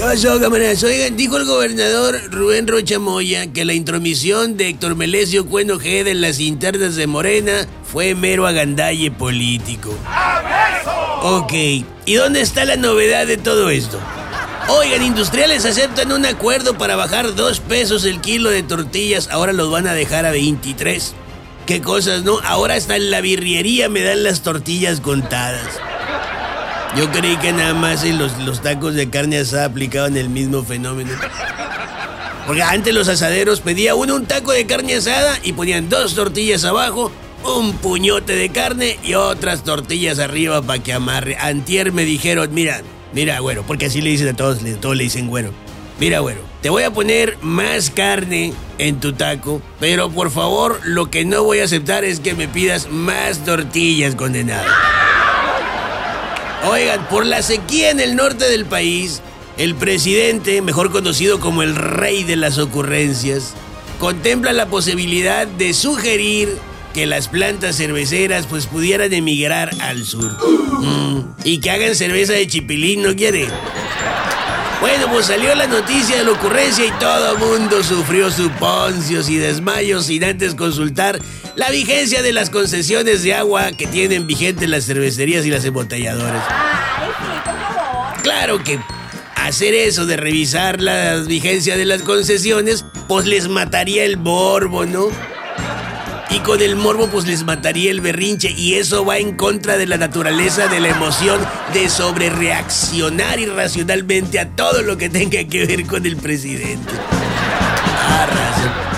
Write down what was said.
¿Qué pasó, camaradas? Oigan, dijo el gobernador Rubén Rocha Moya que la intromisión de Héctor Melesio Cueno en las internas de Morena fue mero agandalle político. Ok, ¿y dónde está la novedad de todo esto? Oigan, industriales aceptan un acuerdo para bajar dos pesos el kilo de tortillas, ahora los van a dejar a 23. Qué cosas, ¿no? Ahora hasta en la birriería me dan las tortillas contadas. Yo creí que nada más los, los tacos de carne asada aplicaban el mismo fenómeno. Porque antes los asaderos pedía uno un taco de carne asada y ponían dos tortillas abajo, un puñote de carne y otras tortillas arriba para que amarre. Antier me dijeron, mira, mira, güero, porque así le dicen a todos, le- todos le dicen güero. Mira, güero, te voy a poner más carne en tu taco, pero por favor, lo que no voy a aceptar es que me pidas más tortillas, condenado. Oigan, por la sequía en el norte del país, el presidente, mejor conocido como el rey de las ocurrencias, contempla la posibilidad de sugerir que las plantas cerveceras pues pudieran emigrar al sur. Mm, y que hagan cerveza de chipilín, ¿no quiere? Bueno, pues salió la noticia de la ocurrencia y todo mundo sufrió suponcios y desmayos sin antes consultar la vigencia de las concesiones de agua que tienen vigentes las cervecerías y las embotelladoras. Ay, sí, por favor. Claro que hacer eso de revisar la vigencia de las concesiones, pues les mataría el morbo, ¿no? Y con el morbo pues les mataría el berrinche y eso va en contra de la naturaleza de la emoción de sobre reaccionar irracionalmente a todo lo que tenga que ver con el presidente. Ah,